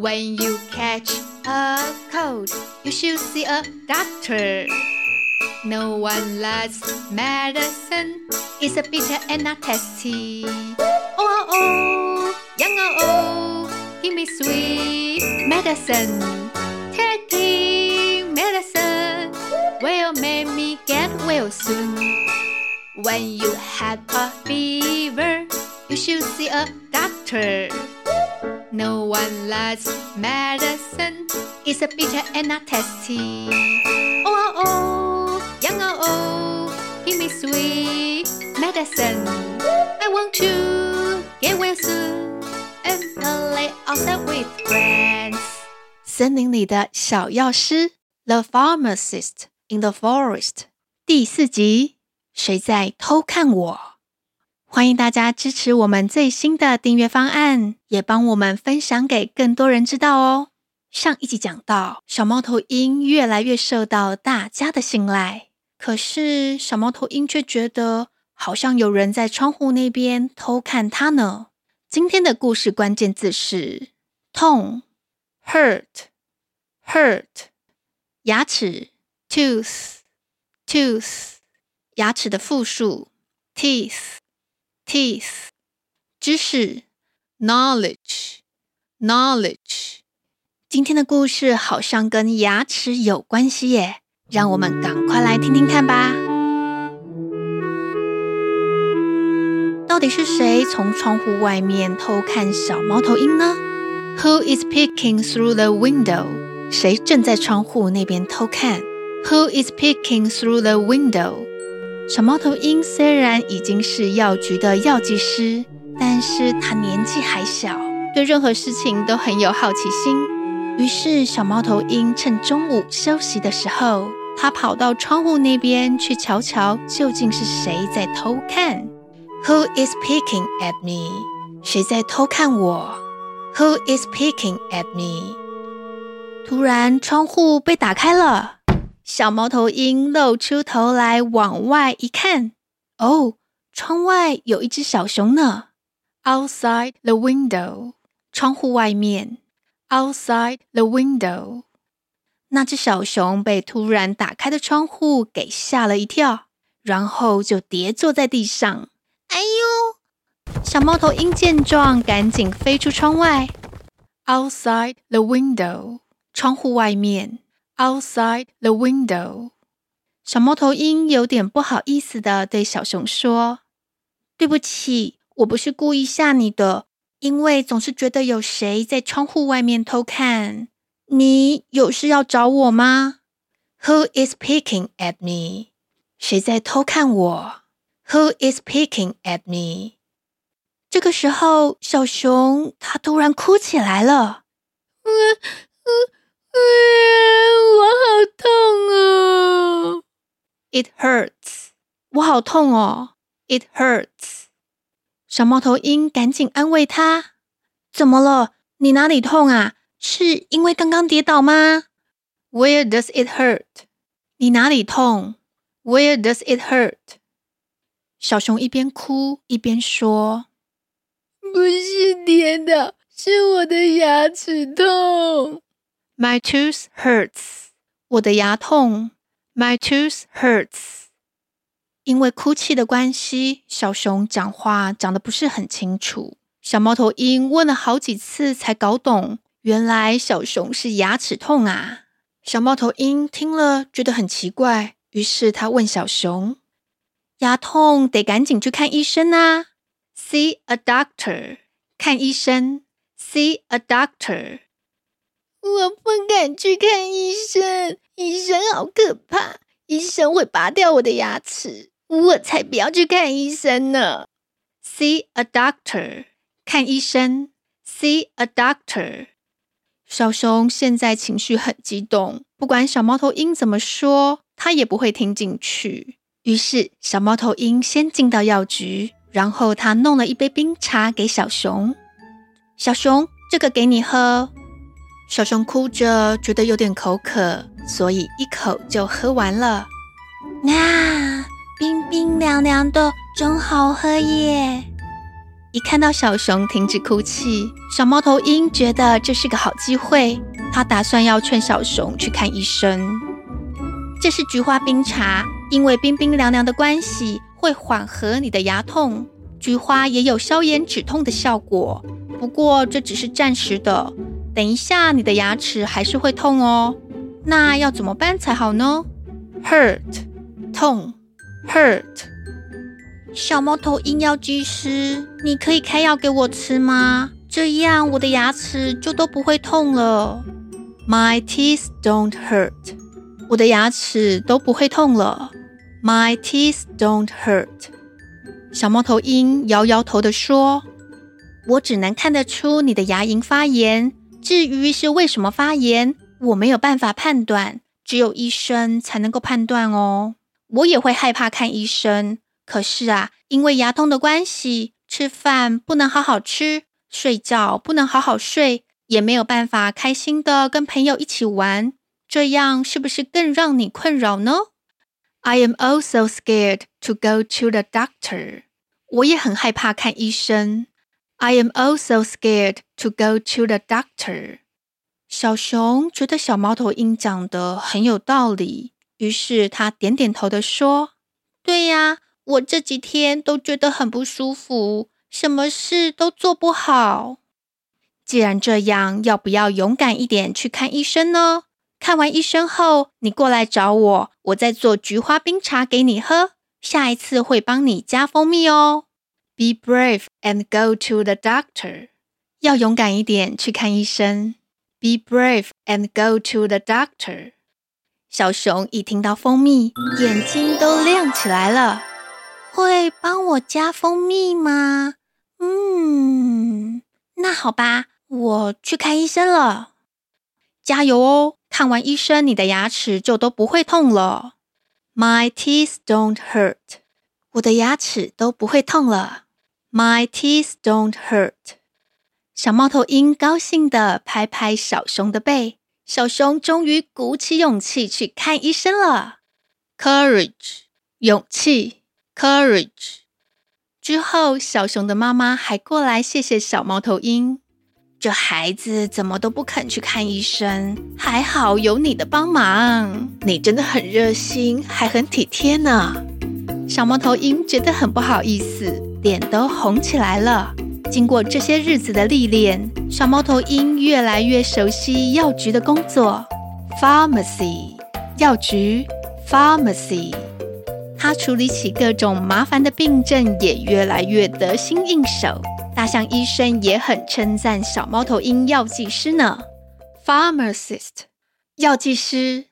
When you catch a cold, you should see a doctor. No one likes medicine. It's a bitter and not tasty. Oh, oh, oh, young oh, oh, give me sweet medicine. Taking medicine will make me get well soon. When you have a fever, you should see a doctor. No one likes medicine. It's a bitter and not tasty. Oh, oh, oh, young oh, oh, give me sweet medicine. I want to get well soon and play outside with friends. 森林里的小药师，The Pharmacist in the Forest，第四集，谁在偷看我？ 欢迎大家支持我们最新的订阅方案，也帮我们分享给更多人知道哦。上一集讲到，小猫头鹰越来越受到大家的信赖，可是小猫头鹰却觉得好像有人在窗户那边偷看它呢。今天的故事关键字是痛，hurt，hurt，牙齿，tooth，tooth，牙齿的复数，teeth。Teeth，知识，knowledge，knowledge。今天的故事好像跟牙齿有关系耶，让我们赶快来听听看吧。到底是谁从窗户外面偷看小猫头鹰呢？Who is peeking through the window？谁正在窗户那边偷看？Who is peeking through the window？小猫头鹰虽然已经是药局的药剂师，但是他年纪还小，对任何事情都很有好奇心。于是，小猫头鹰趁中午休息的时候，他跑到窗户那边去瞧瞧，究竟是谁在偷看？Who is peeking at me？谁在偷看我？Who is peeking at me？突然，窗户被打开了。小猫头鹰露出头来，往外一看，哦，窗外有一只小熊呢。Outside the window，窗户外面。Outside the window，那只小熊被突然打开的窗户给吓了一跳，然后就跌坐在地上。哎呦！小猫头鹰见状，赶紧飞出窗外。Outside the window，窗户外面。Outside the window，小猫头鹰有点不好意思地对小熊说：“对不起，我不是故意吓你的，因为总是觉得有谁在窗户外面偷看。你有事要找我吗？”Who is peeking at me？谁在偷看我？Who is peeking at me？这个时候，小熊它突然哭起来了好痛哦！It hurts，我好痛哦！It hurts。小猫头鹰赶紧安慰他：“怎么了？你哪里痛啊？是因为刚刚跌倒吗？”Where does it hurt？你哪里痛？Where does it hurt？小熊一边哭一边说：“不是跌倒，是我的牙齿痛。” My tooth hurts，我的牙痛。My tooth hurts，因为哭泣的关系，小熊讲话讲的不是很清楚。小猫头鹰问了好几次才搞懂，原来小熊是牙齿痛啊。小猫头鹰听了觉得很奇怪，于是他问小熊：“牙痛得赶紧去看医生啊！See a doctor，看医生。See a doctor。”我不敢去看医生，医生好可怕，医生会拔掉我的牙齿，我才不要去看医生呢。See a doctor，看医生。See a doctor。小熊现在情绪很激动，不管小猫头鹰怎么说，它也不会听进去。于是，小猫头鹰先进到药局，然后他弄了一杯冰茶给小熊。小熊，这个给你喝。小熊哭着，觉得有点口渴，所以一口就喝完了。啊，冰冰凉凉的，真好喝耶！一看到小熊停止哭泣，小猫头鹰觉得这是个好机会，他打算要劝小熊去看医生。这是菊花冰茶，因为冰冰凉凉的关系，会缓和你的牙痛。菊花也有消炎止痛的效果，不过这只是暂时的，等一下你的牙齿还是会痛哦。那要怎么办才好呢？Hurt，痛，hurt。小猫头鹰药剂师，你可以开药给我吃吗？这样我的牙齿就都不会痛了。My teeth don't hurt。我的牙齿都不会痛了。My teeth don't hurt。小猫头鹰摇摇头地说：“我只能看得出你的牙龈发炎，至于是为什么发炎，我没有办法判断，只有医生才能够判断哦。我也会害怕看医生。”可是啊，因为牙痛的关系，吃饭不能好好吃，睡觉不能好好睡，也没有办法开心的跟朋友一起玩，这样是不是更让你困扰呢？I am also scared to go to the doctor。我也很害怕看医生。I am also scared to go to the doctor。小熊觉得小猫头鹰讲的很有道理，于是他点点头的说：“对呀。”我这几天都觉得很不舒服，什么事都做不好。既然这样，要不要勇敢一点去看医生呢？看完医生后，你过来找我，我再做菊花冰茶给你喝。下一次会帮你加蜂蜜哦。Be brave and go to the doctor。要勇敢一点去看医生。Be brave and go to the doctor。小熊一听到蜂蜜，眼睛都亮起来了。会帮我加蜂蜜吗？嗯，那好吧，我去看医生了。加油哦！看完医生，你的牙齿就都不会痛了。My teeth don't hurt。我的牙齿都不会痛了。My teeth don't hurt。小猫头鹰高兴地拍拍小熊的背，小熊终于鼓起勇气去看医生了。Courage，勇气。Courage。之后，小熊的妈妈还过来谢谢小猫头鹰。这孩子怎么都不肯去看医生，还好有你的帮忙，你真的很热心，还很体贴呢。小猫头鹰觉得很不好意思，脸都红起来了。经过这些日子的历练，小猫头鹰越来越熟悉药局的工作。Pharmacy，药局，Pharmacy。他处理起各种麻烦的病症也越来越得心应手。大象医生也很称赞小猫头鹰药剂师呢。Pharmacist，药剂师。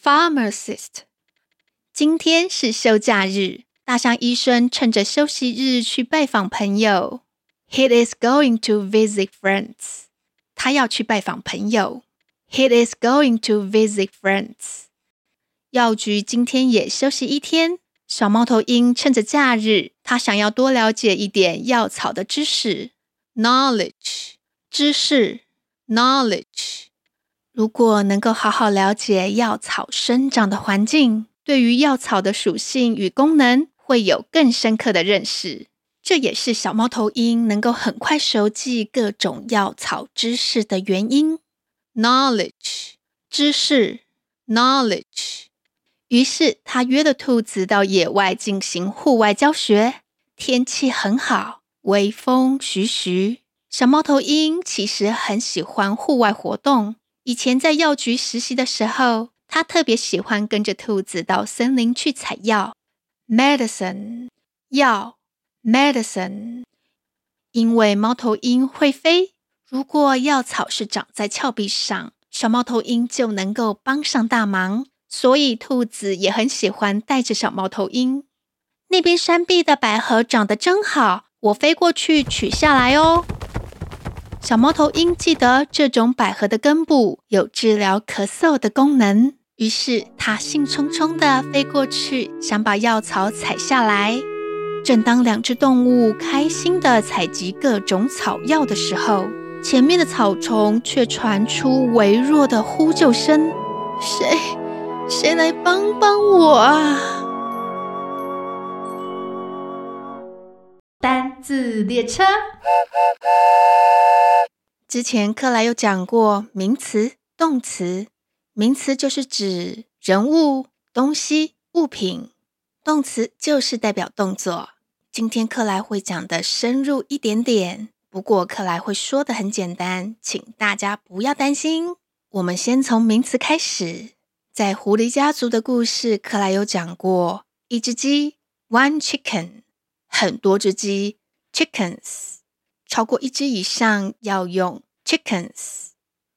Pharmacist。今天是休假日，大象医生趁着休息日去拜访朋友。He is going to visit friends。他要去拜访朋友。He is going to visit friends。药局今天也休息一天。小猫头鹰趁着假日，他想要多了解一点药草的知识，knowledge，知识，knowledge。如果能够好好了解药草生长的环境，对于药草的属性与功能，会有更深刻的认识。这也是小猫头鹰能够很快熟记各种药草知识的原因。knowledge，知识，knowledge。于是，他约了兔子到野外进行户外教学。天气很好，微风徐徐。小猫头鹰其实很喜欢户外活动。以前在药局实习的时候，他特别喜欢跟着兔子到森林去采药。Medicine，药，medicine。因为猫头鹰会飞，如果药草是长在峭壁上，小猫头鹰就能够帮上大忙。所以，兔子也很喜欢带着小猫头鹰。那边山壁的百合长得真好，我飞过去取下来哦。小猫头鹰记得这种百合的根部有治疗咳嗽的功能，于是他兴冲冲地飞过去，想把药草采下来。正当两只动物开心地采集各种草药的时候，前面的草丛却传出微弱的呼救声：“谁？”谁来帮帮我啊？单字列车。之前克莱有讲过名词、动词。名词就是指人物、东西、物品；动词就是代表动作。今天克莱会讲的深入一点点，不过克莱会说的很简单，请大家不要担心。我们先从名词开始。在狐狸家族的故事，克莱有讲过一只鸡 （one chicken），很多只鸡 （chickens），超过一只以上要用 chickens。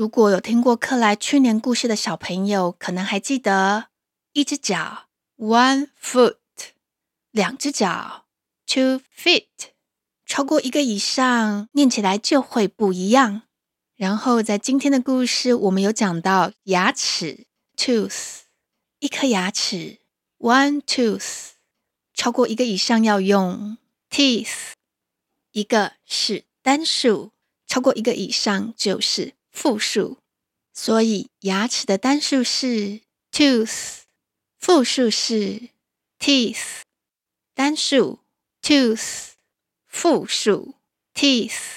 如果有听过克莱去年故事的小朋友，可能还记得一只脚 （one foot），两只脚 （two feet），超过一个以上，念起来就会不一样。然后在今天的故事，我们有讲到牙齿。tooth，一颗牙齿，one tooth，超过一个以上要用 teeth，一个是单数，超过一个以上就是复数，所以牙齿的单数是 tooth，复数是 teeth，单数 tooth，复数 teeth。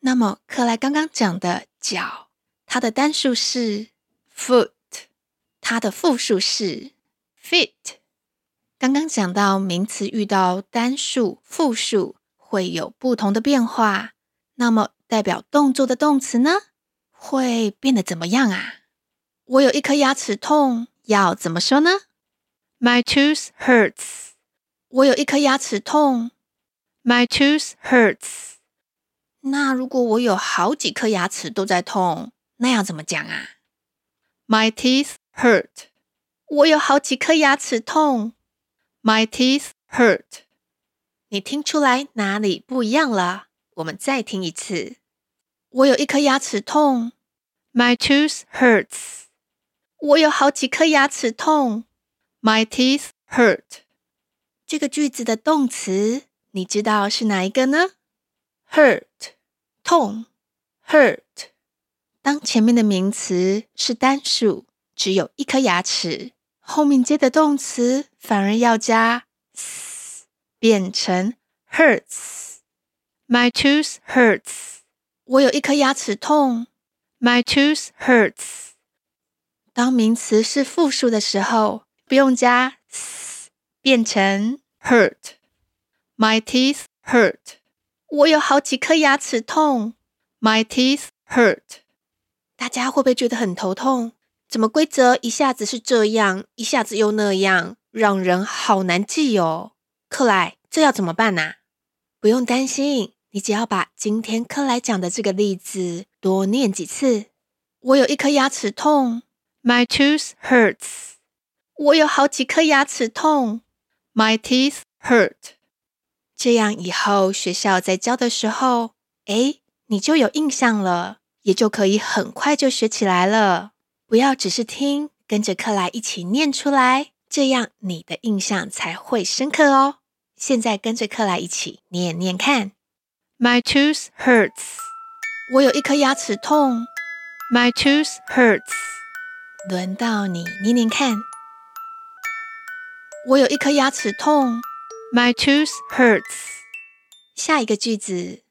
那么克莱刚刚讲的脚，它的单数是 foot。它的复数是 feet。刚刚讲到名词遇到单数、复数会有不同的变化，那么代表动作的动词呢，会变得怎么样啊？我有一颗牙齿痛，要怎么说呢？My tooth hurts。我有一颗牙齿痛，My tooth hurts。那如果我有好几颗牙齿都在痛，那要怎么讲啊？My teeth。Hurt，我有好几颗牙齿痛。My teeth hurt。你听出来哪里不一样了？我们再听一次。我有一颗牙齿痛。My tooth hurts。我有好几颗牙齿痛。My teeth hurt。这个句子的动词，你知道是哪一个呢？Hurt，痛。Hurt。当前面的名词是单数。只有一颗牙齿，后面接的动词反而要加 s，变成 hurts。My tooth hurts。我有一颗牙齿痛。My tooth hurts。当名词是复数的时候，不用加 s，变成 hurt。My teeth hurt。我有好几颗牙齿痛。My teeth hurt。大家会不会觉得很头痛？怎么规则一下子是这样，一下子又那样，让人好难记哦。克莱，这要怎么办呢？不用担心，你只要把今天克莱讲的这个例子多念几次。我有一颗牙齿痛，My tooth hurts。我有好几颗牙齿痛，My teeth hurt。这样以后学校在教的时候，哎，你就有印象了，也就可以很快就学起来了。不要只是听，跟着克莱一起念出来，这样你的印象才会深刻哦。现在跟着克莱一起念念看：My tooth hurts。我有一颗牙齿痛。My tooth hurts。轮到你念念看。我有一颗牙齿痛。My tooth hurts。下一个句子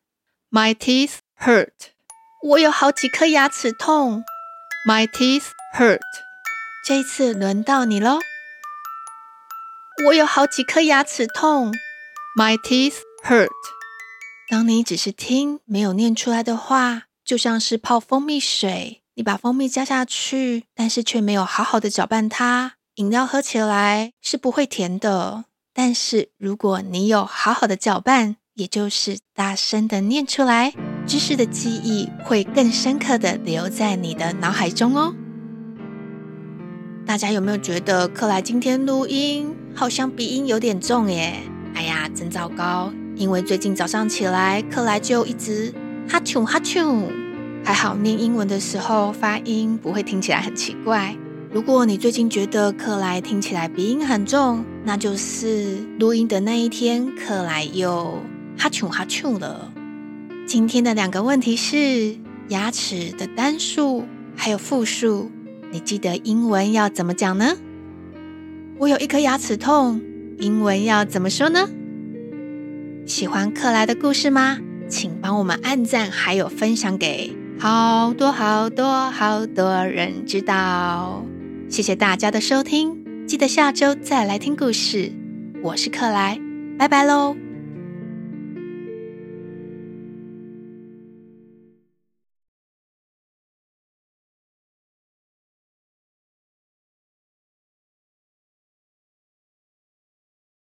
：My teeth hurt。我有好几颗牙齿痛。My teeth hurt。这一次轮到你喽。我有好几颗牙齿痛。My teeth hurt。当你只是听，没有念出来的话，就像是泡蜂蜜水，你把蜂蜜加下去，但是却没有好好的搅拌它，饮料喝起来是不会甜的。但是如果你有好好的搅拌，也就是大声的念出来。知识的记忆会更深刻的留在你的脑海中哦。大家有没有觉得克莱今天录音好像鼻音有点重耶？哎呀，真糟糕！因为最近早上起来，克莱就一直哈啾哈啾。还好念英文的时候发音不会听起来很奇怪。如果你最近觉得克莱听起来鼻音很重，那就是录音的那一天克莱又哈啾哈啾了。今天的两个问题是牙齿的单数还有复数，你记得英文要怎么讲呢？我有一颗牙齿痛，英文要怎么说呢？喜欢克莱的故事吗？请帮我们按赞，还有分享给好多好多好多人知道。谢谢大家的收听，记得下周再来听故事。我是克莱，拜拜喽。